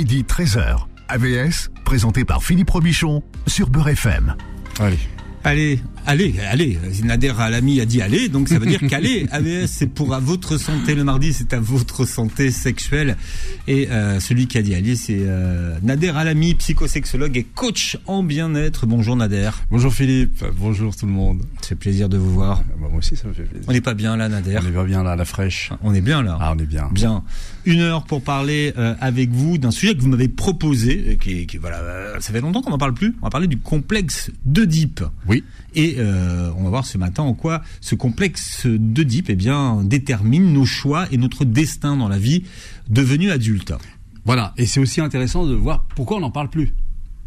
midi 13h. AVS, présenté par Philippe Robichon sur Beurre FM. Allez. Allez, allez, allez. Nader Alami a dit allez, donc ça veut dire qu'allez. AVS, c'est pour à votre santé le mardi, c'est à votre santé sexuelle. Et euh, celui qui a dit allez, c'est euh, Nader Alami, psychosexologue et coach en bien-être. Bonjour Nader. Bonjour Philippe, bonjour tout le monde. C'est plaisir de vous voir. Bah, moi aussi, ça me fait plaisir. On n'est pas bien là, Nader. On est pas bien là, la fraîche. On est bien là. Ah, on est bien. Bien. Une heure pour parler euh, avec vous d'un sujet que vous m'avez proposé, euh, qui, qui voilà, euh, ça fait longtemps qu'on n'en parle plus. On va parler du complexe d'Oedipe. Oui. Et euh, on va voir ce matin en quoi ce complexe d'Oedipe eh bien, détermine nos choix et notre destin dans la vie devenu adulte. Voilà. Et c'est aussi intéressant de voir pourquoi on n'en parle plus.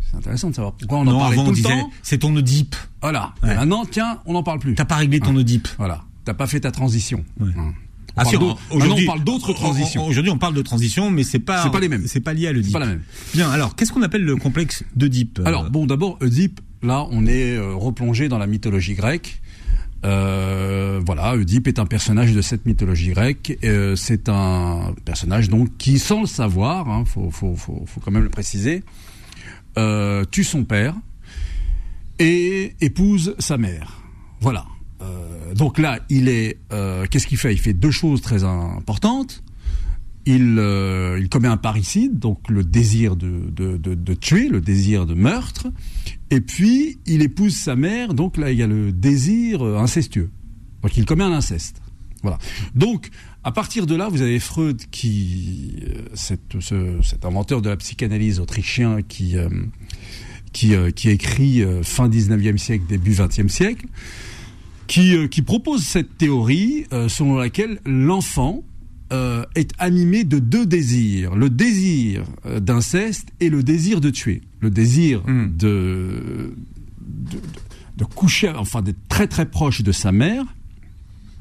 C'est intéressant de savoir pourquoi on en non, parlait avant tout on le disait, temps. c'est ton Oedipe. Voilà. Ouais. Maintenant, tiens, on n'en parle plus. T'as pas réglé ton. Oedipe. Voilà. T'as pas fait ta transition. Ouais. Hein. On Ah si, d'autres- maintenant, on parle d'autres transitions. Aujourd'hui, on parle de transition, mais c'est pas, C'est pas les mêmes. C'est pas lié à C'est l'Oedipe. pas la même. Bien. Alors, qu'est-ce qu'on appelle le complexe d'Oedipe euh, Alors bon, d'abord Oedipe. Là, on est euh, replongé dans la mythologie grecque. Euh, voilà, Oedipe est un personnage de cette mythologie grecque. Euh, c'est un personnage donc qui, sans le savoir, hein, faut, faut, faut, faut quand même le préciser, euh, tue son père et épouse sa mère. Voilà. Euh, donc là, il est. euh, Qu'est-ce qu'il fait? Il fait deux choses très importantes. Il, euh, commet un parricide, donc le désir de, tuer, le désir de meurtre. Et puis, il épouse sa mère, donc là, il y a le désir incestueux. Donc, il commet un inceste. Voilà. Donc, à partir de là, vous avez Freud qui, cet, ce- cet inventeur de la psychanalyse autrichien qui, écrit fin 19e siècle, début 20e siècle, qui, euh, qui propose cette théorie euh, selon laquelle l'enfant euh, est animé de deux désirs. Le désir d'inceste et le désir de tuer. Le désir Mm. de, de, de coucher, enfin d'être très très proche de sa mère.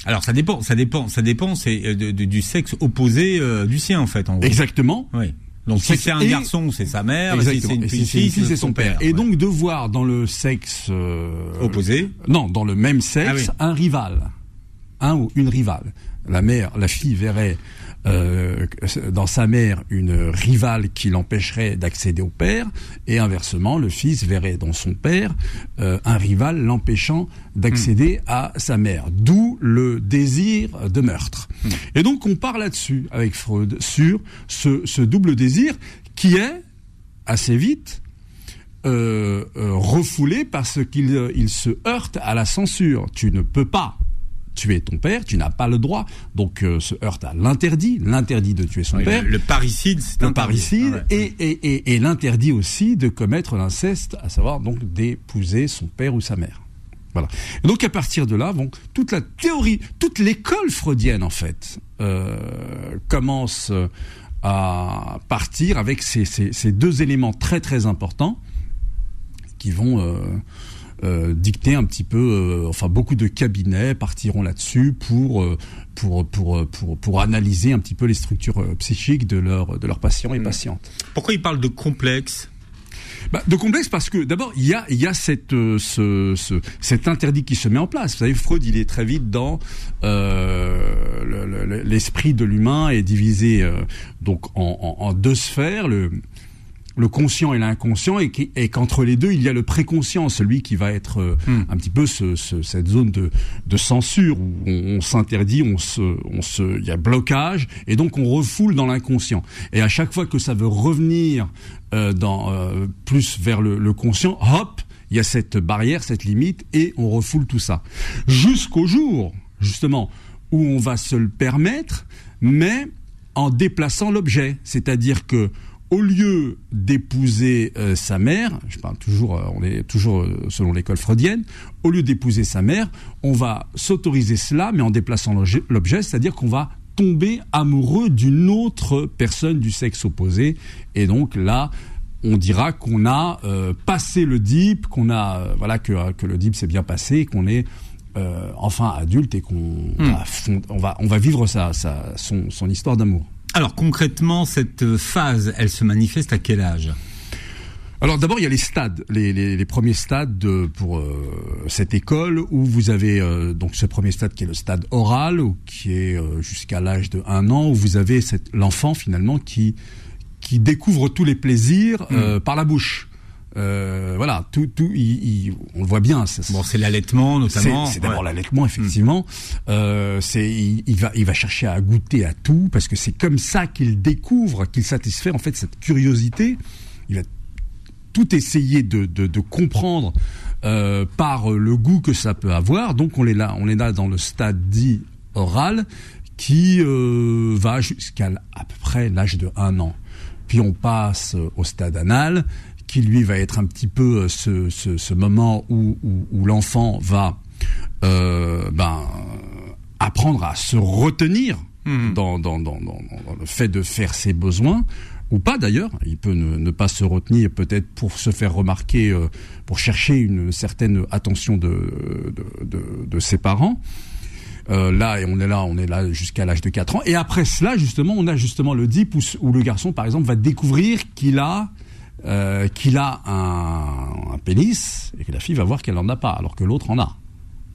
Alors, ça dépend, ça dépend, ça dépend, c'est euh, du sexe opposé euh, du sien en fait. En gros. Exactement. Oui. Donc, si c'est un garçon, c'est sa mère. Exactement. Si c'est une Et petite si c'est une fille, fille, c'est son père. Et Ouais. donc de voir dans le sexe euh, opposé. Non, dans le même sexe, Ah oui. un rival, un ou une rivale. La mère, la fille verrait euh, dans sa mère une rivale qui l'empêcherait d'accéder au père, et inversement, le fils verrait dans son père euh, un rival l'empêchant d'accéder Hmm. à sa mère. D'où le désir de meurtre. Hmm. Et donc on part là-dessus avec Freud sur ce, ce double désir qui est assez vite euh, euh, refoulé parce qu'il euh, il se heurte à la censure. Tu ne peux pas tuer ton père, tu n'as pas le droit. Donc euh, se heurte à l'interdit, l'interdit de tuer son Oui, père, le, le parricide, c'est un parricide, Ah ouais. et, et, et, et l'interdit aussi de commettre l'inceste, à savoir donc d'épouser son père ou sa mère. Voilà. Et donc à partir de là, bon, toute la théorie, toute l'école freudienne en fait euh, commence euh, à partir avec ces, ces, ces deux éléments très très importants qui vont euh, euh, dicter un petit peu, euh, enfin beaucoup de cabinets partiront là-dessus pour, euh, pour, pour, pour, pour analyser un petit peu les structures psychiques de leurs de leurs patients et Mm. patientes. Pourquoi il parle de complexe? Bah, de complexe parce que d'abord il y a il y a cette euh, ce, ce cet interdit qui se met en place. Vous savez Freud il est très vite dans euh, le- le- l'esprit de l'humain est divisé euh, donc en, en, en deux sphères le le conscient et l'inconscient et qui- et qu'entre les deux il y a le préconscient celui qui va être euh, Hmm. un petit peu ce, ce- cette zone de, de censure où on, on s'interdit on se on se il y a blocage et donc on refoule dans l'inconscient. Et à chaque fois que ça veut revenir euh, dans euh, plus vers le, le conscient hop il y a cette barrière cette limite et on refoule tout ça. Jusqu'au jour justement où on va se le permettre mais en déplaçant l'objet. C'est-à-dire que au lieu d'épouser euh, sa mère, je parle toujours, euh, on est toujours euh, selon l'école freudienne, au lieu d'épouser sa mère, on va s'autoriser cela, mais en déplaçant l'objet- c'est-à-dire qu'on va tomber amoureux d'une autre personne du sexe opposé, et donc là, on dira qu'on a euh, passé le dip, qu'on a euh, voilà que, que le dip s'est bien passé, qu'on est euh, enfin adulte et qu'on va, fond- on va on va vivre sa, sa son, son histoire d'amour. Alors concrètement, cette phase, elle se manifeste à quel âge? Alors d'abord, il y a les stades, les, les, les premiers stades de, pour euh, cette école où vous avez euh, donc ce premier stade qui est le stade oral, ou qui est euh, jusqu'à l'âge de un an, où vous avez l'enfant finalement qui qui découvre tous les plaisirs euh, par la bouche. Euh, voilà, tout, tout, on le voit bien. Bon, c'est l'allaitement notamment. C'est d'abord l'allaitement, effectivement. Euh, c'est, il, va, il va chercher à goûter à tout parce que c'est comme ça qu'il découvre, qu'il satisfait en fait cette curiosité. Il va tout essayer de, de, de comprendre euh, par le goût que ça peut avoir. Donc on est là, on est là dans le stade dit oral qui va jusqu'à à peu près l'âge de un an. Puis on passe au stade anal qui lui va être un petit peu euh, ce, ce, ce moment où, où, où l'enfant va euh, ben, apprendre à se retenir mmh. dans, dans, dans, dans, le fait de faire ses besoins ou pas d'ailleurs. Il peut ne, ne, pas se retenir peut-être pour se faire remarquer, euh, pour chercher une certaine attention de, de, de, de ses parents. Euh, là, et on est là, on est là jusqu'à l'âge de 4 ans. Et après cela, justement, on a justement le dip où, où le garçon, par exemple, va découvrir qu'il a euh, qu'il a un, un, pénis et que la fille va voir qu'elle n'en a pas, alors que l'autre en a.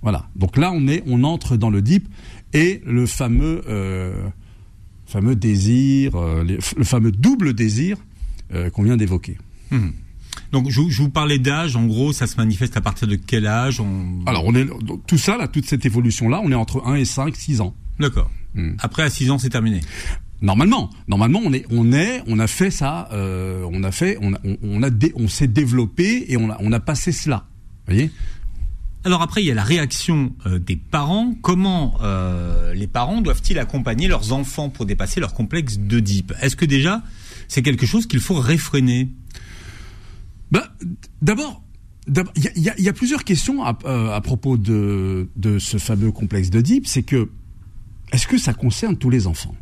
Voilà. Donc là, on est, on entre dans le deep et le fameux, euh, fameux désir, euh, le fameux double désir qu'on vient d'évoquer. Mmh. Donc je, je, vous parlais d'âge, en gros, ça se manifeste à partir de quel âge on... Alors on est tout ça là, toute cette évolution là, on est entre 1 et 5, 6 ans. D'accord. Mmh. Après à 6 ans, c'est terminé. Normalement, normalement, on est, on est, on a fait ça, euh, on a fait, on a, on, on a, dé, on s'est développé et on a, on a passé cela. Vous voyez? Alors après, il y a la réaction euh, des parents. Comment euh, les parents doivent-ils accompagner leurs enfants pour dépasser leur complexe d'Oedipe? Est-ce que déjà c'est quelque chose qu'il faut réfréner? Ben, D'abord, il y, y, y a, plusieurs questions à, euh, à propos de, de ce fameux complexe d'Oedipe. C'est que est-ce que ça concerne tous les enfants?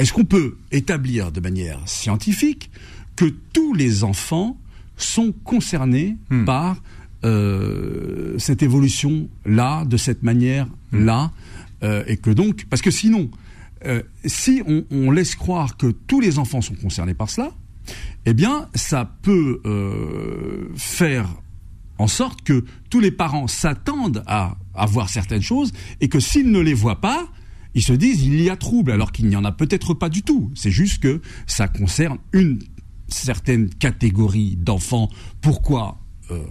Est-ce qu'on peut établir de manière scientifique que tous les enfants sont concernés hmm. par euh, cette évolution-là, de cette manière-là, euh, et que donc, parce que sinon, euh, si on, on, laisse croire que tous les enfants sont concernés par cela, eh bien, ça peut euh, faire en sorte que tous les parents s'attendent à, à voir certaines choses et que s'ils ne les voient pas, ils se disent il y a trouble alors qu'il n'y en a peut-être pas du tout. C'est juste que ça concerne une certaine catégorie d'enfants. Pourquoi euh,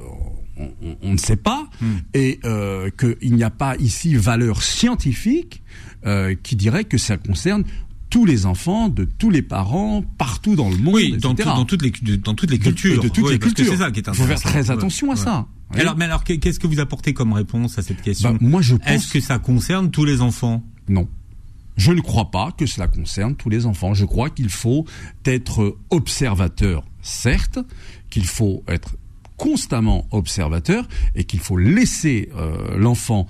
on, on, on, ne sait pas mm. et euh, qu'il n'y a pas ici valeur scientifique euh, qui dirait que ça concerne tous les enfants, de tous les parents, partout dans le monde, oui, dans, tout, dans, toutes les dans toutes les cultures, de, de toutes oui, les cultures. C'est ça qui est Il faut faire très attention ouais. à ça. Alors, mais alors, qu'est-ce que vous apportez comme réponse à cette question bah, Moi, je pense... Est-ce que ça concerne tous les enfants Non. Je ne crois pas que cela concerne tous les enfants. Je crois qu'il faut être observateur, certes, qu'il faut être constamment observateur et qu'il faut laisser euh, l'enfant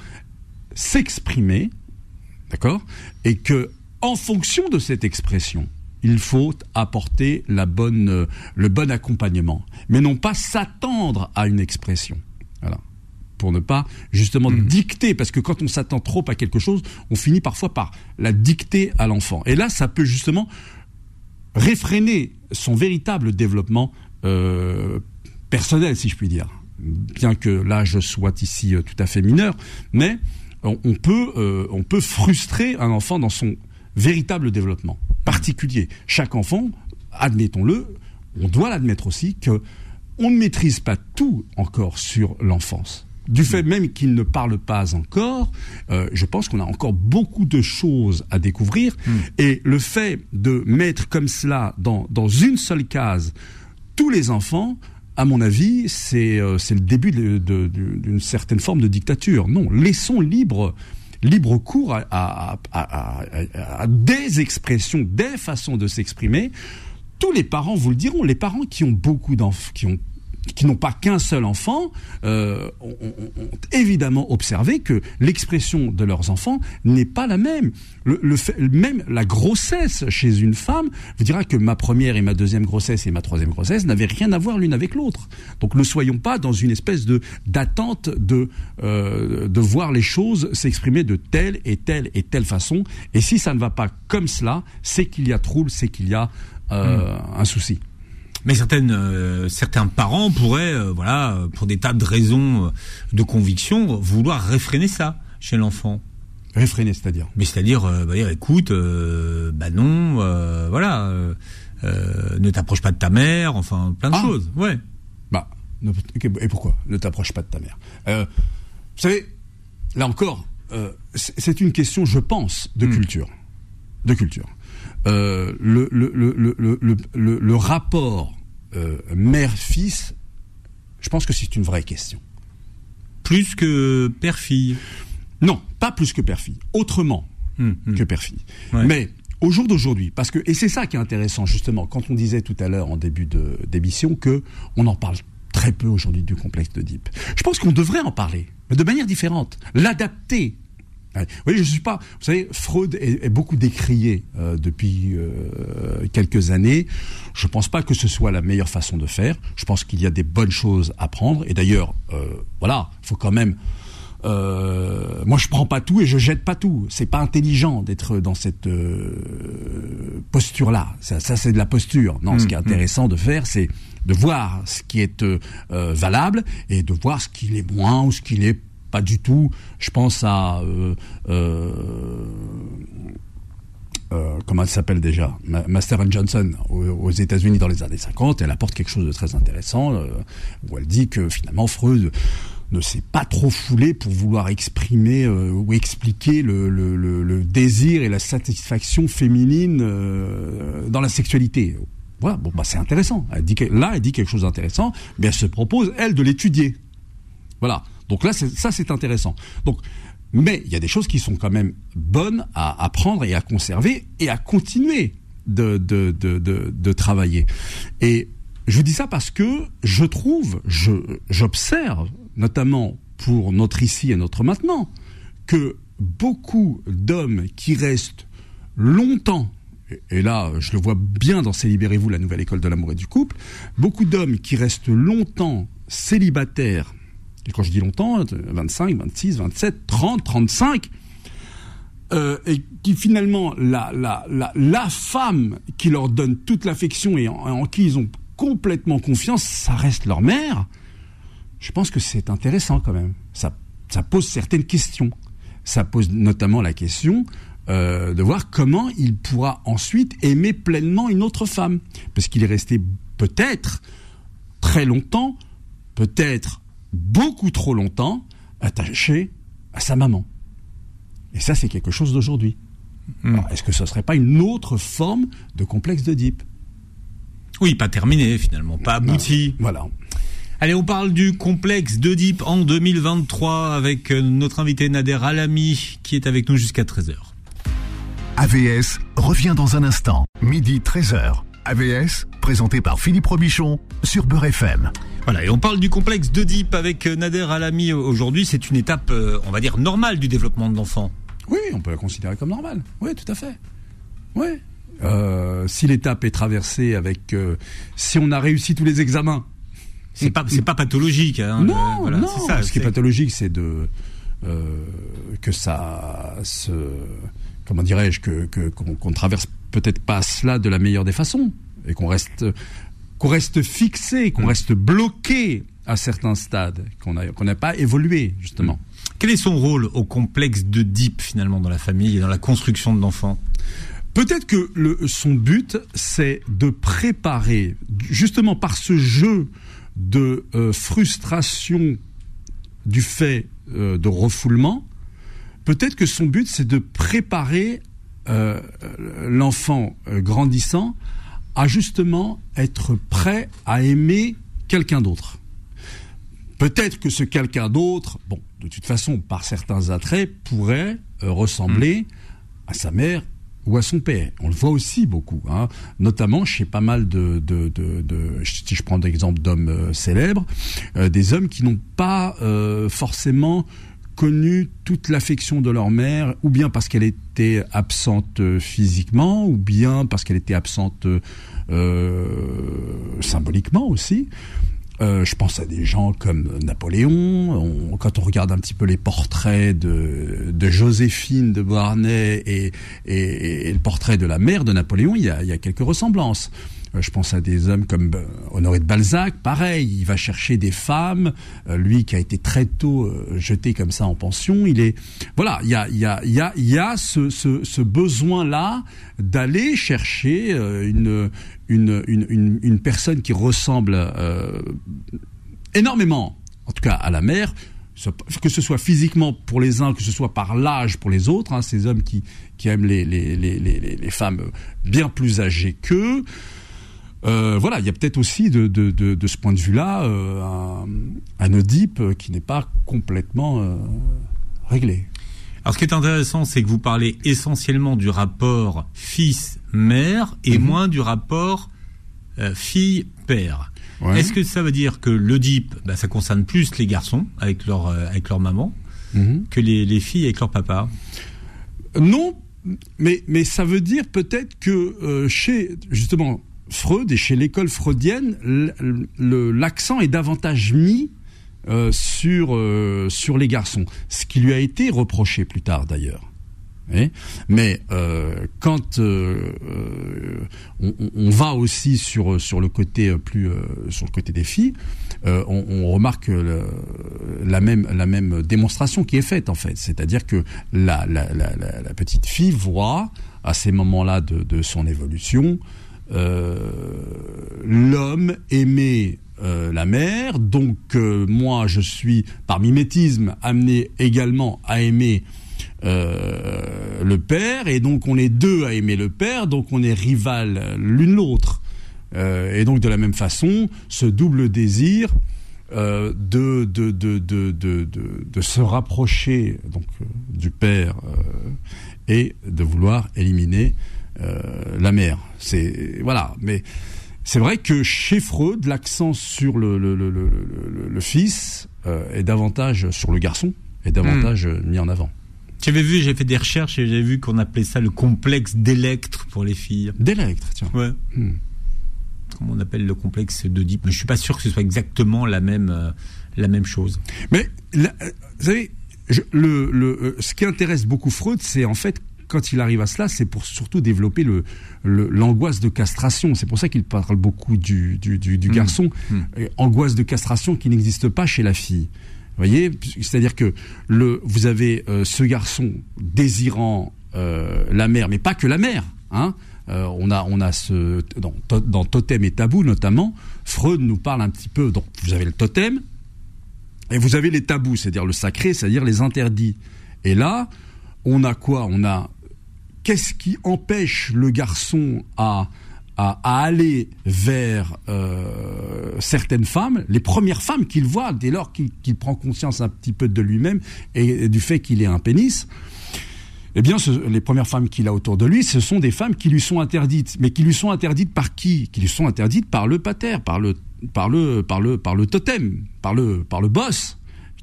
s'exprimer, d'accord, et que en fonction de cette expression, il faut apporter le bon accompagnement, mais non pas s'attendre à une expression. Voilà pour ne pas justement mmh. dicter, parce que quand on s'attend trop à quelque chose, on finit parfois par la dicter à l'enfant. Et là, ça peut justement réfréner son véritable développement euh, personnel, si je puis dire. Bien que l'âge soit ici euh, tout à fait mineur, mais on, on peut, euh, on peut frustrer un enfant dans son véritable développement particulier. Chaque enfant, admettons-le, on doit l'admettre aussi que on ne maîtrise pas tout encore sur l'enfance du fait même qu'il ne parle pas encore, euh, je pense qu'on a encore beaucoup de choses à découvrir. Mm. Et le fait de mettre comme cela dans, dans une seule case tous les enfants, à mon avis, c'est euh, le début d'une certaine forme de dictature. Non, laissons libre libre cours à, à, à, à, des expressions, des façons de s'exprimer. Tous les parents vous le diront, les parents qui ont beaucoup d'enfants, qui ont qui n'ont pas qu'un seul enfant, euh, ont, ont, ont, évidemment observé que l'expression de leurs enfants n'est pas la même. Le, le fait, même la grossesse chez une femme vous dira que ma première et ma deuxième grossesse et ma troisième grossesse n'avaient rien à voir l'une avec l'autre. Donc ne soyons pas dans une espèce de d'attente de euh, de voir les choses s'exprimer de telle et telle et telle façon. Et si ça ne va pas comme cela, c'est qu'il y a trouble, c'est qu'il y a euh, mmh. un souci. Mais certaines, euh, certains parents pourraient, euh, voilà, pour des tas de raisons euh, de conviction, vouloir réfréner ça chez l'enfant. Réfréner, c'est-à-dire? Mais c'est-à-dire, bah, dire, écoute, bah non, voilà, ne t'approche pas de ta mère, enfin plein de Ah. choses. Ouais. Bah, et pourquoi? Ne t'approche pas de ta mère. Euh, vous savez, là encore, euh, c'est c'est une question, je pense, de culture. De culture. Euh, le, rapport euh, mère-fils, je pense que c'est une vraie question. Plus que père-fille. Non, pas plus que père-fille. Autrement Hum, hum. que père-fille. Ouais. Mais au jour d'aujourd'hui, parce que et c'est ça qui est intéressant justement quand on disait tout à l'heure en début de d'émission que on en parle très peu aujourd'hui du complexe d'Oedipe. Je pense qu'on devrait en parler, mais de manière différente, l'adapter. Voyez, je suis pas. Vous savez, Freud est, est beaucoup décrié euh, depuis euh, quelques années. Je pense pas que ce soit la meilleure façon de faire. Je pense qu'il y a des bonnes choses à prendre. Et d'ailleurs, euh, voilà, il faut quand même euh, moi, je prends pas tout et je jette pas tout. C'est pas intelligent d'être dans cette euh, posture-là. Ça, ça, c'est de la posture. Non, ce qui est intéressant de faire, c'est de voir ce qui est euh, valable et de voir ce qui est moins ou ce qui est pas du tout. Je pense à euh, euh, euh, comment elle s'appelle déjà? Ma- Master Johnson aux, États-Unis dans les années 50. Elle apporte quelque chose de très intéressant où elle dit que finalement Freud ne s'est pas trop foulé pour vouloir exprimer ou expliquer le, désir et la satisfaction féminine dans la sexualité. Voilà, bon, bah, c'est intéressant. Là, elle dit quelque chose d'intéressant, mais elle se propose, elle, de l'étudier. Voilà. Donc là, ça, c'est intéressant. Donc, mais il y a des choses qui sont quand même bonnes à apprendre et à conserver et à continuer de, travailler. Et je dis ça parce que je trouve, j'observe, notamment pour notre ici et notre maintenant, que beaucoup d'hommes qui restent longtemps, et- là je le vois bien dans C'est Libérez-vous, la nouvelle école de l'amour et du couple, beaucoup d'hommes qui restent longtemps célibataires, quand je dis longtemps, 25, 26, 27, 30, 35, euh, et qui finalement, la, la, la, la femme qui leur donne toute l'affection et en, en qui ils ont complètement confiance, ça reste leur mère, je pense que c'est intéressant quand même. Ça, ça pose certaines questions. Ça pose notamment la question euh, de voir comment il pourra ensuite aimer pleinement une autre femme. Parce qu'il est resté peut-être très longtemps, peut-être beaucoup trop longtemps, attaché à sa maman. Et ça, c'est quelque chose d'aujourd'hui. Alors, Est-ce que ce serait pas une autre forme de complexe d'Oedipe? Oui, pas terminé finalement, pas abouti. Voilà. Allez, on parle du complexe d'Oedipe en 2023 avec euh, notre invité Nader Alami qui est avec nous jusqu'à 13h. AVS revient dans un instant, midi 13h. AVS, présenté par Philippe Robichon sur Beurre FM. Voilà, et on parle du complexe d'Oedipe avec euh, Nader Alami aujourd'hui. C'est une étape, euh, on va dire, normale du développement de l'enfant. Oui, on peut la considérer comme normale. Oui, tout à fait. Oui. Euh, si l'étape est traversée avec, euh, si on a réussi tous les examens. C'est pas, c'est pas pathologique. Hein, non, euh, voilà, non. ça, Ce qui est pathologique, c'est de euh, que ça se, comment dirais-je, que que- qu'on qu'on traverse peut-être pas cela de la meilleure des façons et qu'on reste qu'on reste fixé, Mm. qu'on reste bloqué à certains stades, qu'on n'a pas évolué justement. Quel est son rôle au complexe d'Oedipe finalement dans la famille et dans la construction de l'enfant Peut-être que le, son but, c'est de préparer, justement par ce jeu de euh, frustration du fait euh, de refoulement, peut-être que son but, c'est de préparer euh, l'enfant euh, grandissant à justement être prêt à aimer quelqu'un d'autre. Peut-être que ce quelqu'un d'autre, bon, de toute façon, par certains attraits, pourrait euh, ressembler à sa mère ou à son père. On le voit aussi beaucoup, hein, notamment chez pas mal de, si je prends l'exemple d'hommes célèbres, des hommes qui n'ont pas forcément connu toute l'affection de leur mère, ou bien parce qu'elle était absente euh, physiquement, ou bien parce qu'elle était absente euh, symboliquement aussi. Euh, je pense à des gens comme Napoléon. On- quand on regarde un petit peu les portraits de, de Joséphine de Beauharnais et, et, et le portrait de la mère de Napoléon, il y a, il y a quelques ressemblances. Euh, je pense à des hommes comme euh, Honoré de Balzac, pareil, il va chercher des femmes, euh, lui qui a été très tôt jeté comme ça en pension, il est voilà, il y a y a y a, y a ce, ce, ce besoin là d'aller chercher une une, une, une personne qui ressemble énormément, en tout cas à la mère, que ce soit physiquement pour les uns, que ce soit par l'âge pour les autres, hein, ces hommes qui, qui aiment les, les, les, les, femmes bien plus âgées qu'eux. Euh, voilà, il y a peut-être aussi de, de, de, de, ce point de vue-là euh, un, un, Oedipe qui n'est pas complètement euh, réglé. Alors ce qui est intéressant, c'est que vous parlez essentiellement du rapport fils-mère et mhm. moins du rapport euh, fille-père. Est-ce que ça veut dire que l'Oedipe, bah, ça concerne plus les garçons avec leur, euh, avec leur maman mhm. que les, les, filles avec leur papa? Non, mais, mais ça veut dire peut-être que euh, chez, justement, Freud et chez l'école freudienne, l'accent est davantage mis euh, sur, sur les garçons, ce qui lui a été reproché plus tard d'ailleurs. Mais euh, quand euh, euh, on, va aussi sur sur le côté plus sur le côté des filles, on, remarque la même la même démonstration qui est faite en fait, c'est-à-dire que la, la, la, la, petite fille voit à ces moments-là de, de son évolution l'homme aimer euh, la mère. Donc moi, je suis par mimétisme amené également à aimer euh, le père, et donc on est deux à aimer le père, donc on est rival l'une l'autre. Euh, et donc de la même façon, ce double désir euh, de, se rapprocher du père et de vouloir éliminer la mère. C'est voilà, mais c'est vrai que chez Freud, l'accent sur le, le, le, le, fils est davantage sur le garçon, est davantage hmm. mis en avant. J'avais vu, j'ai fait des recherches et j'ai vu qu'on appelait ça le complexe d'électre pour les filles. D'électre, tiens. Ouais. Hmm. Comment on appelle le complexe d'Oedipe Mais je suis pas sûr que ce soit exactement la même, euh, la même chose. Mais, euh, vous savez, le, le, euh, ce qui intéresse beaucoup Freud, c'est en fait quand il arrive à cela, c'est pour surtout développer le, l'angoisse de castration. C'est pour ça qu'il parle beaucoup du, du, du, du hmm. garçon. Hmm. Angoisse de castration qui n'existe pas chez la fille voyez, c'est-à-dire que le, vous avez euh, ce garçon désirant euh, la mère, mais pas que la mère. Hein, euh, on a, on a ce dans, dans, Totem et Tabou notamment, Freud nous parle un petit peu. Donc vous avez le totem et vous avez les tabous, c'est-à-dire le sacré, c'est-à-dire les interdits. Et là, on a quoi? On a qu'est-ce qui empêche le garçon à à, aller vers euh, certaines femmes, les premières femmes qu'il voit dès lors qu'il prend conscience un petit peu de lui-même et, du fait qu'il est un pénis? Eh bien, les premières femmes qu'il a autour de lui, ce sont des femmes qui lui sont interdites, mais qui lui sont interdites par qui? Qui lui sont interdites par le pater, par le, par le, par le, par le totem, par le, par le boss,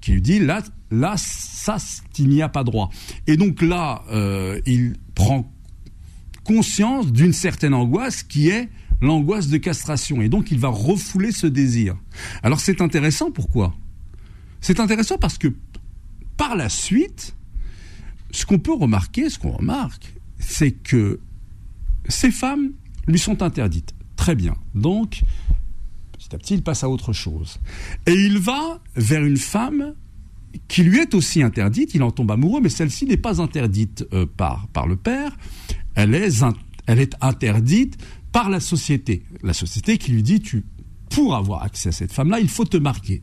qui lui dit là, là, ça, il n'y a pas droit. Et donc là, euh, il prend conscience d'une certaine angoisse qui est l'angoisse de castration. Et donc il va refouler ce désir. Alors c'est intéressant, pourquoi? C'est intéressant parce que par la suite, ce qu'on peut remarquer, ce qu'on remarque, c'est que ces femmes lui sont interdites. Très bien. Donc, petit à petit, il passe à autre chose. Et il va vers une femme qui lui est aussi interdite, il en tombe amoureux, mais celle-ci n'est pas interdite euh, par, par le père, elle est, elle est interdite par la société. La société qui lui dit, tu, pour avoir accès à cette femme-là, il faut te marquer.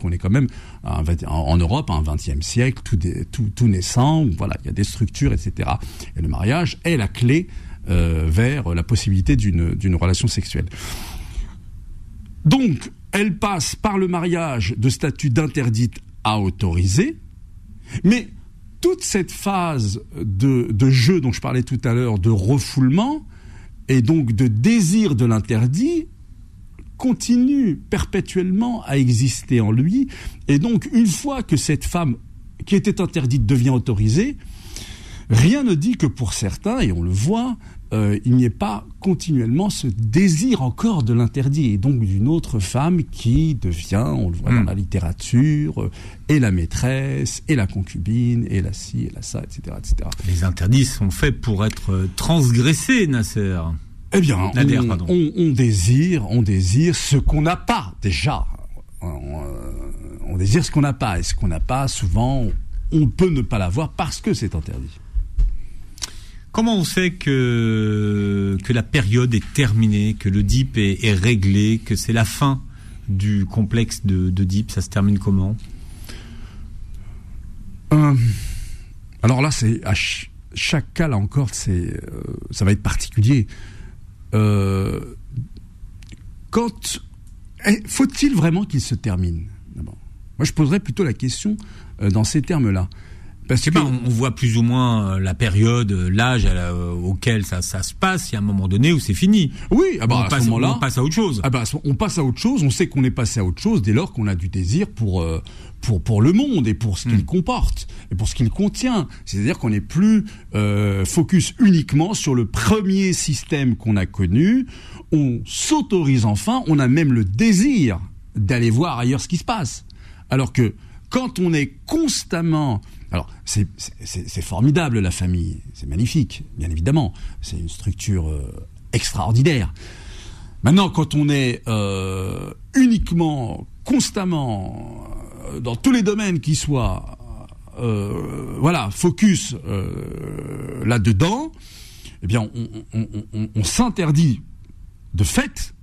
qu'on est quand même en Europe, un XXe siècle, tout, tout, tout, naissant, voilà, il y a des structures, etc. Et le mariage est la clé euh, vers la possibilité d'une relation sexuelle. Donc, elle passe par le mariage de statut d'interdite à autorisé, mais toute cette phase de, jeu dont je parlais tout à l'heure, de refoulement, et donc de désir de l'interdit, continue perpétuellement à exister en lui. Et donc, une fois que cette femme qui était interdite devient autorisée, rien ne dit que pour certains, et on le voit, euh, il n'y ait pas continuellement ce désir encore de l'interdit, et donc d'une autre femme qui devient, on le voit dans hmm. la littérature, euh, et la maîtresse, et la concubine, et la ci, et la ça, etc. etc. Les interdits sont faits pour être transgressés, Nasser. Eh bien, on, désire, on désire ce qu'on n'a pas déjà. On, désire ce qu'on n'a pas. Et ce qu'on n'a pas, souvent, on peut ne pas l'avoir parce que c'est interdit. Comment on sait que, la période est terminée, que le DIP est, réglé, que c'est la fin du complexe de, de DIP Ça se termine comment? Euh, Alors là, c'est à chaque cas, là encore, euh, ça va être particulier. Euh, quand eh, faut-il vraiment qu'il se termine Moi, je poserais plutôt la question dans ces termes-là. Parce que on voit plus ou moins euh, la période, euh, l'âge euh, auquel ça, ça, se passe. Il y a un moment donné où c'est fini. Oui, ah bah, on, passe, on passe à autre chose. Ah bah, on passe à autre chose. On sait qu'on est passé à autre chose dès lors qu'on a du désir pour pour pour le monde et pour ce qu'il hmm. comporte et pour ce qu'il contient. C'est-à-dire qu'on n'est plus euh, focus uniquement sur le premier système qu'on a connu. On s'autorise enfin. On a même le désir d'aller voir ailleurs ce qui se passe. Alors que quand on est constamment alors, c'est formidable la famille, c'est magnifique, bien évidemment. C'est une structure euh, extraordinaire. Maintenant, quand on est euh, uniquement, constamment, euh, dans tous les domaines qui soient, voilà, focus là-dedans, eh bien, on s'interdit de fait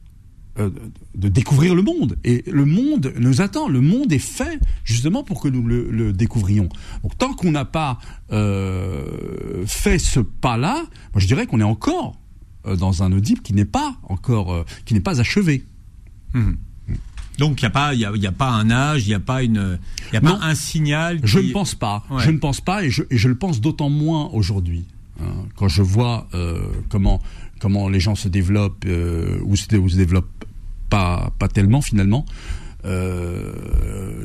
euh, de découvrir le monde. Et le monde nous attend. Le monde est fait justement pour que nous le, découvrions. Donc tant qu'on n'a pas euh, fait ce pas-là, moi je dirais qu'on est encore euh, dans un Oedipe qui n'est pas encore, qui n'est pas achevé. Hum. Donc il n'y a pas, il y a, pas un âge, il n'y a pas une, il y a pas un signal. Je ne pense pas. Je ne pense pas et je, et je le pense d'autant moins aujourd'hui. Hein, quand je vois comment comment les gens se développent ou se, ou se développent pas, pas tellement finalement. Euh,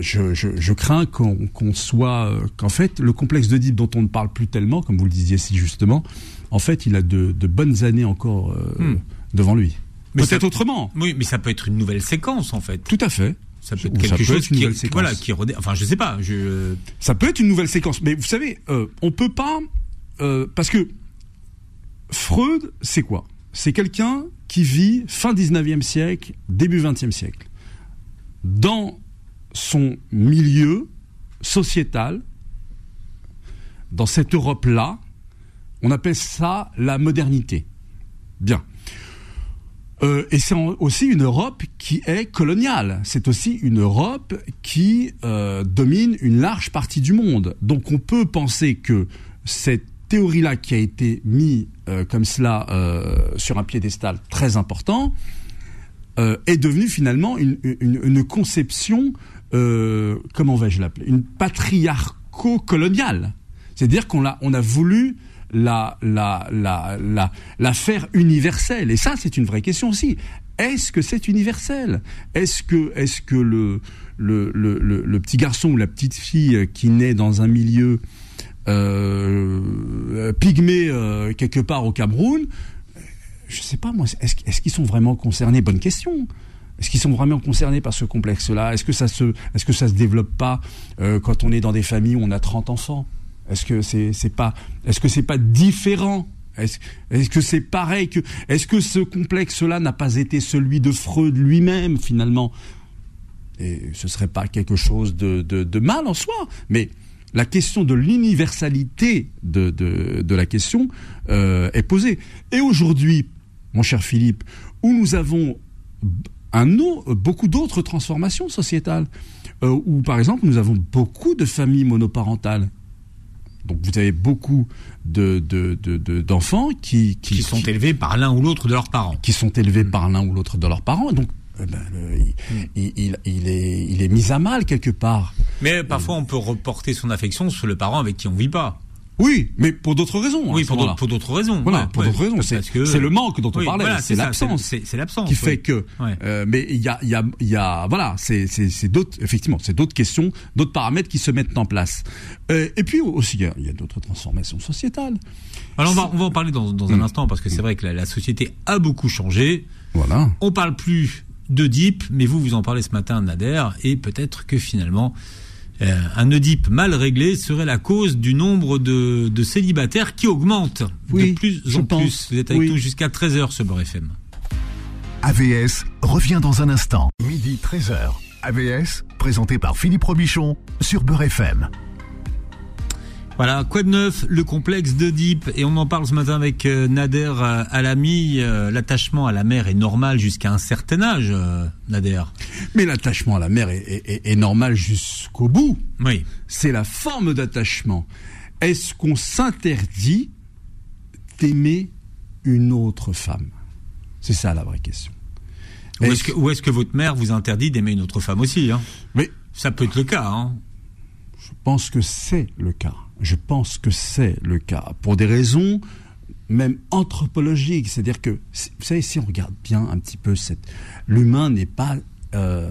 je, crains qu'on soit, qu'en fait, le complexe de dont on ne parle plus tellement, comme vous le disiez si justement, en fait, il a de, bonnes années encore euh, hmm. devant lui. Peut-être autrement. Oui, mais ça peut être une nouvelle séquence, en fait. Tout à fait. Ça peut être quelque chose qui, voilà, qui Enfin, je sais pas. Je... Ça peut être une nouvelle séquence, mais vous savez, euh, on peut pas parce que Freud, c'est quoi? C'est quelqu'un qui vit fin 19e siècle, début 20e siècle. Dans son milieu sociétal, dans cette Europe-là, on appelle ça la modernité. Bien. Euh, et c'est aussi une Europe qui est coloniale. C'est aussi une Europe qui euh, domine une large partie du monde. Donc on peut penser que cette théorie-là qui a été mise euh, comme cela euh, sur un piédestal très important euh, est devenue finalement une, conception, comment vais-je l'appeler, une patriarco-coloniale. C'est-à-dire qu'on a, on a voulu la, la, la, la, la faire universelle. Et ça, c'est une vraie question aussi. Est-ce que c'est universel? Est-ce que, est-ce que le, le, le, le, petit garçon ou la petite fille qui naît dans un milieu euh, pygmées euh, quelque part au Cameroun, je sais pas moi, est-ce qu'ils sont vraiment concernés? Bonne question. Est-ce qu'ils sont vraiment concernés par ce complexe-là? Est-ce que ça se, est-ce que ça se développe pas euh, quand on est dans des familles où on a 30 enfants? Est-ce que c'est, pas, est-ce que c'est pas différent? Est-ce, que c'est pareil que, est-ce que ce complexe-là n'a pas été celui de Freud lui-même finalement? Et ce serait pas quelque chose de mal en soi, mais la question de l'universalité de, de, la question euh, est posée. Et aujourd'hui, mon cher Philippe, où nous avons un beaucoup d'autres transformations sociétales, euh, où par exemple nous avons beaucoup de familles monoparentales. Donc vous avez beaucoup de, d'enfants qui, qui, sont élevés par l'un ou l'autre de leurs parents. Qui sont élevés par l'un ou l'autre de leurs parents. Donc eh ben, il, est, il est mis à mal quelque part. Mais parfois, on peut reporter son affection sur le parent avec qui on vit pas. Oui, mais pour d'autres raisons. Oui, pour d'autres raisons. Voilà, pour d'autres raisons. C'est le manque dont on parlait. c'est l'absence. C'est l'absence. Qui fait que. Euh, mais il y a, il y a, il y a, voilà, c'est d'autres, effectivement, c'est d'autres questions, d'autres paramètres qui se mettent en place. Euh, et puis aussi, il y a, d'autres transformations sociétales. Alors on va, on va en parler dans, dans un mm. instant parce que c'est vrai que la, la, société a beaucoup changé. Voilà. On parle plus de Deep, mais vous, vous en parlez ce matin, Nader, et peut-être que finalement, euh, un Oedipe mal réglé serait la cause du nombre de, célibataires qui augmente oui, de plus en plus. Vous êtes avec nous jusqu'à 13h sur Beurre FM. AVS revient dans un instant, midi 13h. AVS, présenté par Philippe Robichon sur Beurre FM. Voilà, quoi de neuf Le complexe d'Oedipe, et on en parle ce matin avec euh, Nader euh, Alami. Euh, l'attachement à la mer est normal jusqu'à un certain âge, Nader. Mais l'attachement à la mer est, normal jusqu'au bout. Oui. C'est la forme d'attachement. Est-ce qu'on s'interdit d'aimer une autre femme? C'est ça la vraie question. Ou est-ce que, que, votre mère vous interdit d'aimer une autre femme aussi hein? Mais ça peut être le cas. Hein? je pense que c'est le cas. Je pense que c'est le cas. Pour des raisons même anthropologiques. C'est-à-dire que, vous savez, si on regarde bien un petit peu, l'humain n'est pas euh,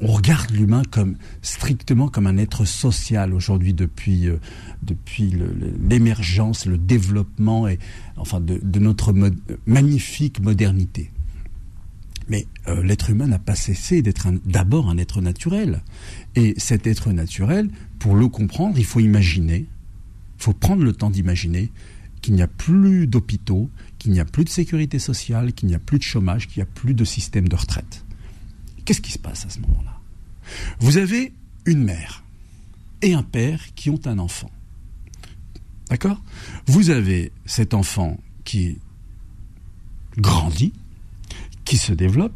on, regarde l'humain comme strictement comme un être social aujourd'hui depuis euh, depuis l'émergence, le, développement et enfin de, notre magnifique modernité. Mais euh, l'être humain n'a pas cessé d'être d'abord un être naturel. Et cet être naturel, pour le comprendre, il faut imaginer, faut prendre le temps d'imaginer qu'il n'y a plus d'hôpitaux, qu'il n'y a plus de sécurité sociale, qu'il n'y a plus de chômage, qu'il n'y a plus de système de retraite. Qu'est-ce qui se passe à ce moment-là? Vous avez une mère et un père qui ont un enfant. D'accord? Vous avez cet enfant qui grandit, qui se développe,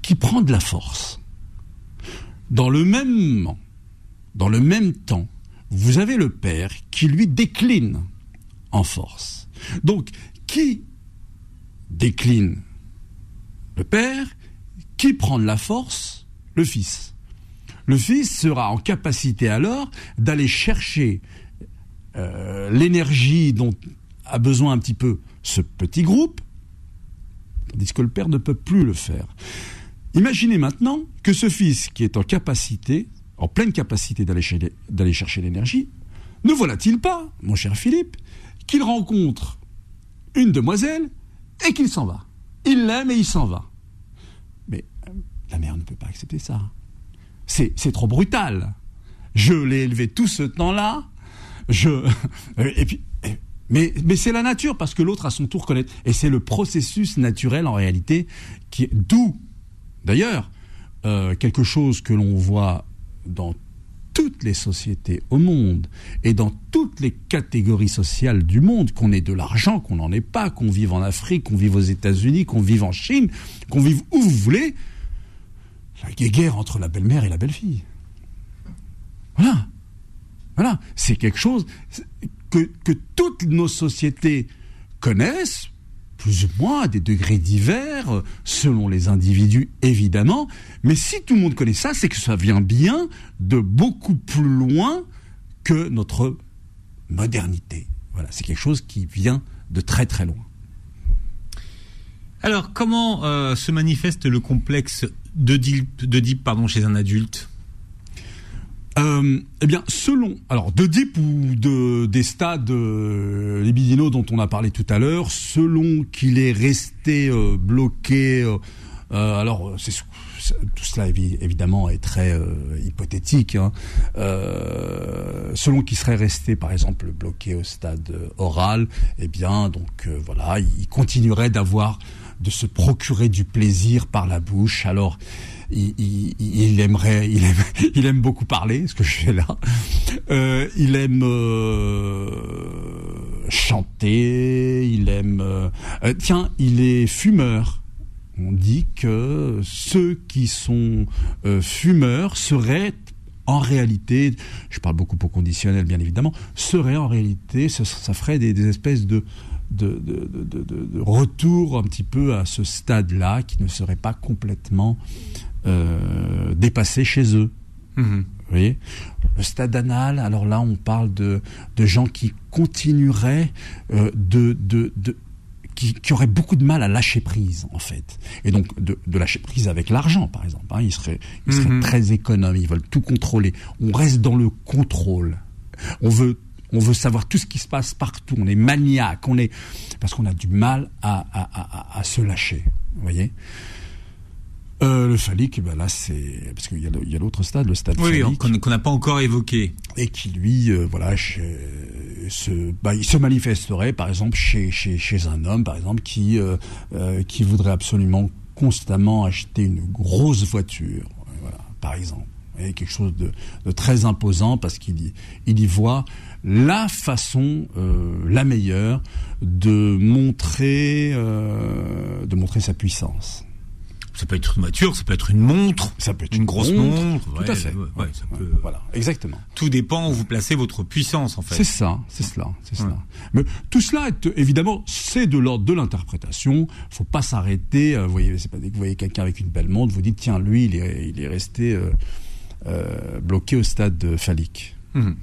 qui prend de la force. Dans le même dans le même temps, vous avez le père qui lui décline en force. Donc, qui décline le père Qui prend de la force Le fils. Le fils sera en capacité alors d'aller chercher euh, l'énergie dont a besoin un petit peu ce petit groupe, tandis que le père ne peut plus le faire. Imaginez maintenant que ce fils qui est en capacité en pleine capacité d'aller chercher l'énergie, ne voilà-t-il pas, mon cher Philippe, qu'il rencontre une demoiselle et qu'il s'en va Il l'aime et il s'en va. Mais euh, la mère ne peut pas accepter ça. C'est trop brutal. Je l'ai élevé tout ce temps-là. Et puis mais, c'est la nature parce que l'autre à son tour connaît et c'est le processus naturel en réalité qui d'où d'ailleurs euh, quelque chose que l'on voit dans toutes les sociétés au monde et dans toutes les catégories sociales du monde, qu'on ait de l'argent, qu'on n'en ait pas, qu'on vive en Afrique, qu'on vive aux États-Unis, qu'on vive en Chine, qu'on vive où vous voulez, la guerre entre la belle-mère et la belle-fille. Voilà. Voilà. C'est quelque chose que, que toutes nos sociétés connaissent plus ou moins à des degrés divers, selon les individus évidemment, mais si tout le monde connaît ça, c'est que ça vient bien de beaucoup plus loin que notre modernité. Voilà, c'est quelque chose qui vient de très très loin. Alors, comment euh, se manifeste le complexe d'Oedipe pardon, chez un adulte? Euh, eh bien, selon, alors de Deep ou de des stades euh, libidinaux dont on a parlé tout à l'heure, selon qu'il est resté euh, bloqué, euh, euh alors c'est tout cela évidemment est très hypothétique. Hein, selon qu'il serait resté, par exemple, bloqué au stade oral, eh bien, donc voilà, il continuerait d'avoir, de se procurer du plaisir par la bouche. Alors il, aimerait, il aime, beaucoup parler, ce que je fais là. Euh, il aime euh, chanter, il aime. Euh, tiens, il est fumeur. On dit que ceux qui sont fumeurs seraient en réalité, je parle beaucoup pour conditionnel bien évidemment, seraient en réalité, ça, ferait des, espèces de de, de, de, retour un petit peu à ce stade-là qui ne serait pas complètement euh, dépassés chez eux. Mhm. Vous voyez? Le stade anal, alors là, on parle de, de gens qui continueraient euh, de, de, de qui, qui, auraient beaucoup de mal à lâcher prise, en fait. Et donc, de, de lâcher prise avec l'argent, par exemple. Hein. Ils seraient, ils seraient mhm. très économes, ils veulent tout contrôler. On reste dans le contrôle. On veut on veut savoir tout ce qui se passe partout. On est maniaque. On est parce qu'on a du mal à, à, à, à se lâcher. Vous voyez? Euh, le phallique, ben là, c'est parce qu'il y a, l'autre stade, le stade Oui, qu'on n'a pas encore évoqué. et qui lui, euh, voilà, chez- se, bah, il se manifesterait, par exemple, chez, chez, chez un homme, par exemple, qui euh, qui voudrait absolument constamment acheter une grosse voiture, voilà, par exemple, et quelque chose de, de très imposant parce qu'il y, il y voit la façon la meilleure de montrer de montrer sa puissance. Ça peut être une voiture, ça peut être une montre, Ça peut être une grosse montre. tout ouais, à fait. ouais, ouais, ça Ouais, peut- Voilà, exactement. Tout dépend où vous placez votre puissance, en fait. C'est ça, c'est cela, c'est cela. Mais tout cela est évidemment c'est de l'ordre de l'interprétation. Faut pas s'arrêter. euh, vous voyez, c'est pas dès que vous voyez quelqu'un avec une belle montre, vous dites tiens lui il est il est resté euh, euh, bloqué au stade euh, phallique. Mhm.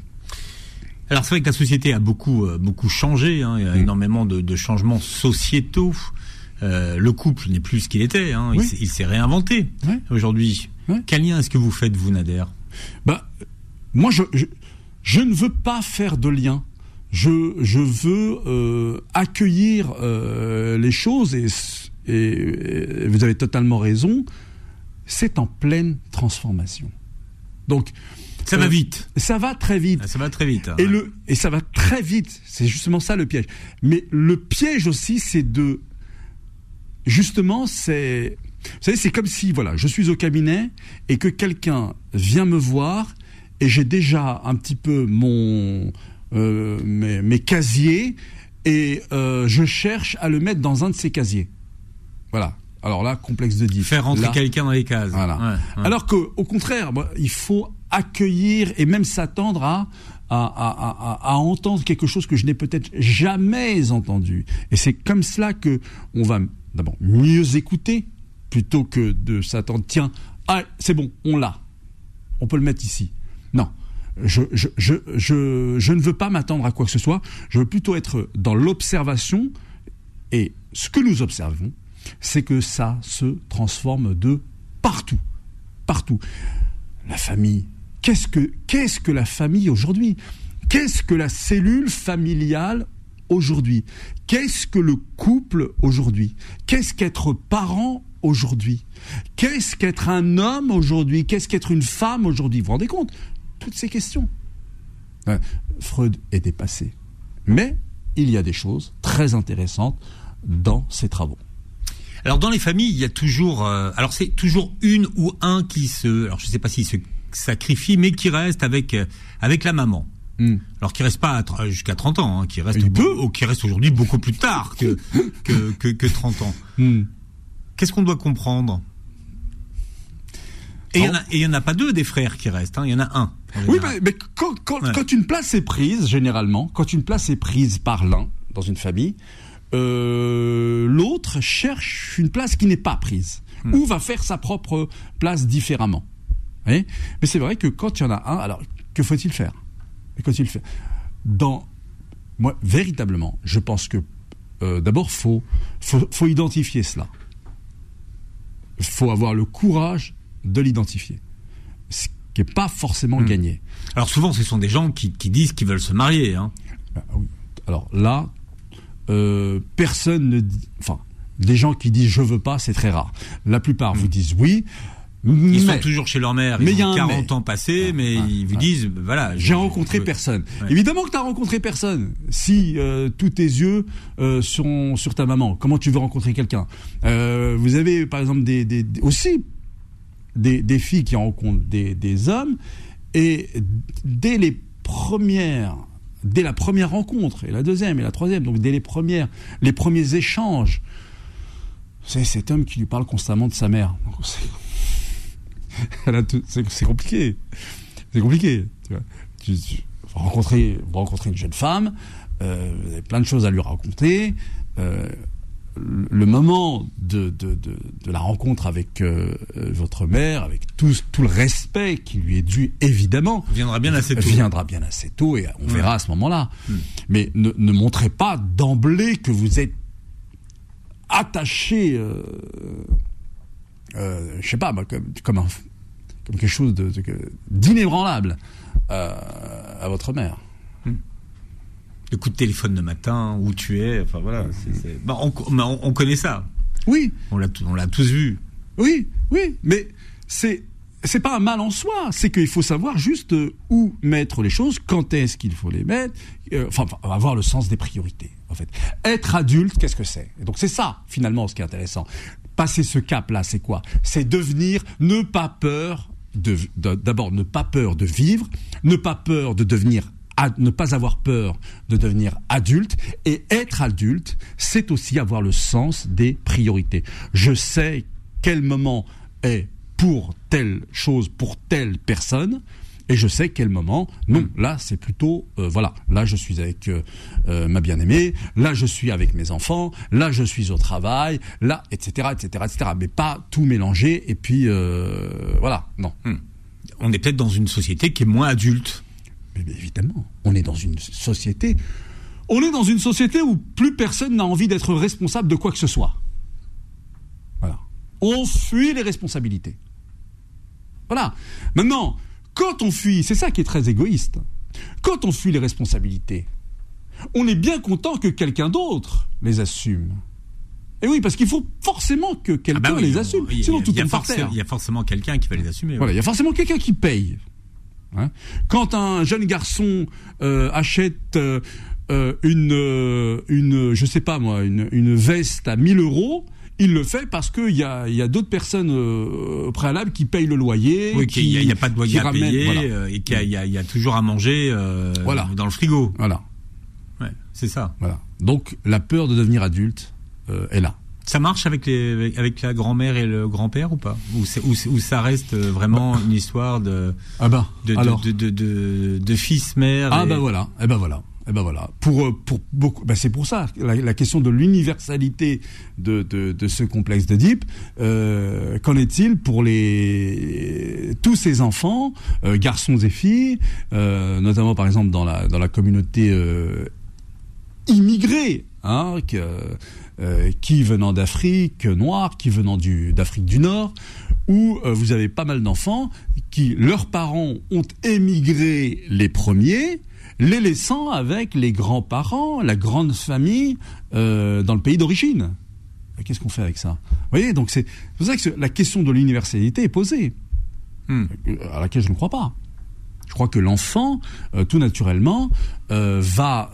Alors c'est vrai que la société a beaucoup euh, beaucoup changé. hein. Il y a Mm. énormément de, de changements sociétaux. Euh, le couple n'est plus ce qu'il était. hein. Il Oui. s'est- Il s'est réinventé Ouais. aujourd'hui. Ouais. Quel lien est-ce que vous faites, vous, Nader? Bah moi je, je je ne veux pas faire de lien. Je je veux euh, accueillir euh, les choses et, et et vous avez totalement raison. C'est en pleine transformation. Donc Ça va vite. ça va très vite. Ah, Ça va très vite. hein. Et, le, et ça va très vite. C'est justement ça le piège. Mais le piège aussi, c'est de. Justement, c'est. Vous savez, c'est comme si, voilà, je suis au cabinet et que quelqu'un vient me voir et j'ai déjà un petit peu mon. euh, mes, mes casiers et euh, je cherche à le mettre dans un de ces casiers. Voilà. Alors là, complexe de dire. Faire rentrer quelqu'un dans les cases. voilà. Ouais, ouais. Alors que, au contraire, il faut accueillir et même s'attendre à, à, à, à, à entendre quelque chose que je n'ai peut-être jamais entendu. Et c'est comme cela que on va d'abord mieux écouter plutôt que de s'attendre. Tiens, ah, c'est bon, on l'a. On peut le mettre ici. Non. Je, ne veux pas m'attendre à quoi que ce soit. Je veux plutôt être dans l'observation. Et ce que nous observons, c'est que ça se transforme de partout. Partout. La famille. Qu'est-ce que, qu'est-ce que la famille aujourd'hui? Qu'est-ce que la cellule familiale aujourd'hui Qu'est-ce que le couple aujourd'hui? Qu'est-ce qu'être parent aujourd'hui? Qu'est-ce qu'être un homme aujourd'hui? Qu'est-ce qu'être une femme aujourd'hui? Vous vous rendez compte? Toutes ces questions. Ouais, Freud est dépassé. Mais il y a des choses très intéressantes dans ses travaux. Alors dans les familles, il y a toujours, euh, alors c'est toujours une ou un qui se, alors je sais pas s'il se sacrifie, mais qui reste avec euh, avec la maman. Alors qui reste pas jusqu'à 30 ans, hein, qui reste peut. oh, qui reste aujourd'hui beaucoup plus tard que que, que que 30 ans. Hmm. Qu'est-ce qu'on doit comprendre? Et il y en a en pas deux des frères qui restent, hein, il y en a un. Oui, mais, mais quand, quand, Ouais. quand une place est prise, généralement, quand une place est prise par l'un dans une famille, euh, l'autre cherche une place qui n'est pas prise Hmm. ou va faire sa propre place différemment. Vous voyez? Mais c'est vrai que quand il y en a un, alors que faut-il faire? Faut-il faire Dans moi, véritablement, je pense que euh, d'abord faut, faut faut identifier cela. Il faut avoir le courage de l'identifier, ce qui n'est pas forcément Hmm. gagné. Alors souvent, ce sont des gens qui, qui disent qu'ils veulent se marier. Hein. Ah. Alors là, euh, personne ne dit. Enfin, des gens qui disent je veux pas, c'est très rare. La plupart vous disent oui. Ils mais sont toujours chez leur mère, mais ils il y a ont un 40 mais. ans passés, mais Ah, ils vous ah. disent, voilà. je- j'ai rencontré personne. Ouais. Évidemment que tu as rencontré personne. Si euh, tous tes yeux euh, sont sur ta maman, comment tu veux rencontrer quelqu'un? Euh, Vous avez par exemple des, des- des- aussi des, des filles qui rencontrent des, des hommes et dès les premières dès la première rencontre et la deuxième et la troisième donc dès les premières les premiers échanges c'est cet homme qui lui parle constamment de sa mère c'est- compliqué c'est compliqué tu vois tu, tu- vous rencontrez vous rencontrez une jeune femme euh, vous avez plein de choses à lui raconter euh, le moment de, de, de, de la rencontre avec euh, votre mère, avec tout, tout le respect qui lui est dû, évidemment, Viendra bien assez tôt. viendra bien assez tôt et on verra à ce moment-là. Hmm. Mais ne, ne montrez pas d'emblée que vous êtes attaché, euh, euh, je sais pas, comme, comme, un, comme quelque chose de, d'inébranlable euh, à votre mère. le coup de téléphone le matin, où tu es, enfin voilà. c'est- Bah, on, mais on- on connaît ça, Oui, on l'a, on l'a tous vu. Oui, oui, mais c'est c'est pas un mal en soi, c'est qu'il faut savoir juste euh, où mettre les choses, quand est-ce qu'il faut les mettre, euh, enfin avoir le sens des priorités. En fait, être adulte, qu'est-ce que c'est? Donc c'est ça finalement ce qui est intéressant. Passer ce cap-là, c'est quoi? C'est devenir, ne pas peur d'abord ne pas peur de vivre, ne pas peur de devenir ne pas avoir peur de devenir adulte et être adulte, c'est aussi avoir le sens des priorités. Je sais quel moment est pour telle chose, pour telle personne, et je sais quel moment, non, hmm. là c'est plutôt, euh, voilà, là je suis avec euh, euh, ma bien-aimée, là je suis avec mes enfants, là je suis au travail, là, etc., etc., etc. Mais pas tout mélanger et puis, voilà, non. Hmm. On est peut-être dans une société qui est moins adulte. Mais, mais évidemment, on est dans une société, on est dans une société où plus personne n'a envie d'être responsable de quoi que ce soit. Voilà. On fuit les responsabilités. Voilà. Maintenant, quand on fuit, c'est ça qui est très égoïste, quand on fuit les responsabilités, on est bien content que quelqu'un d'autre les assume. Et oui, parce qu'il faut forcément que quelqu'un ah bah les assume. Sinon, tout Il y a forcément quelqu'un qui va les assumer. Voilà, il y a forcément quelqu'un qui paye. Hein. Quand un jeune garçon euh, achète euh, euh, une, une, je sais pas moi, une, une veste à 1000 euros, il le fait parce qu'il y a, y a d'autres personnes euh, préalables qui payent le loyer. Oui, qu'il n'y a, pas de loyer à payer euh, et qu'il y, y, a toujours à manger euh, voilà. dans le frigo. Voilà. Ouais, c'est ça. Voilà. Donc la peur de devenir adulte est là. Ça marche avec les avec la grand-mère et le grand-père ou pas? Ou, ou, ça reste vraiment bah. une histoire de ah bah, de, alors. de, de, de, de fils mère ah bah voilà et eh ben voilà eh ben voilà, pour euh, pour beaucoup, ben c'est pour ça la, question de l'universalité de, de, ce complexe Deep. Euh, qu'en est-il pour les tous ces enfants, euh, garçons et filles, notamment par exemple dans la dans la communauté immigrée, hein, qui venant d'Afrique noire, qui venant d'Afrique du Nord, où vous avez pas mal d'enfants qui leurs parents ont émigré les premiers les laissant avec les grands-parents, la grande famille euh, dans le pays d'origine. Qu'est-ce qu'on fait avec ça? Vous voyez, donc c'est pour ça que la question de l'universalité est posée, hmm. à laquelle je ne crois pas. Je crois que l'enfant, euh, tout naturellement, euh, va,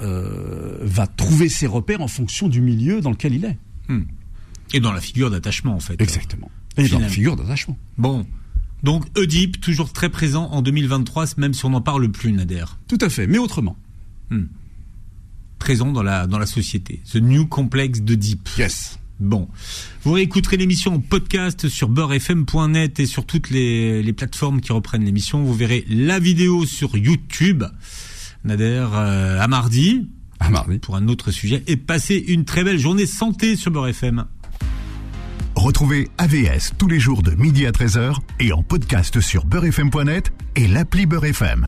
va trouver ses repères en fonction du milieu dans lequel il est. Hmm. Et dans la figure d'attachement, en fait. Exactement. Et dans la figure d'attachement. Bon, donc Oedipe, toujours très présent en 2023, même si on n'en parle plus, Nader. Tout à fait, mais autrement. Hmm. Présent dans la, dans la société. Ce new complexe d'Oedipe. Yes. Bon. Vous réécouterez l'émission en podcast sur beurrefm.net et sur toutes les, les plateformes qui reprennent l'émission. Vous verrez la vidéo sur YouTube. Nader, euh, à mardi. À mardi. Pour un autre sujet. Et passez une très belle journée santé sur Beurre FM. Retrouvez AVS tous les jours de midi à 13h et en podcast sur beurrefm.net et l'appli Beurrefm.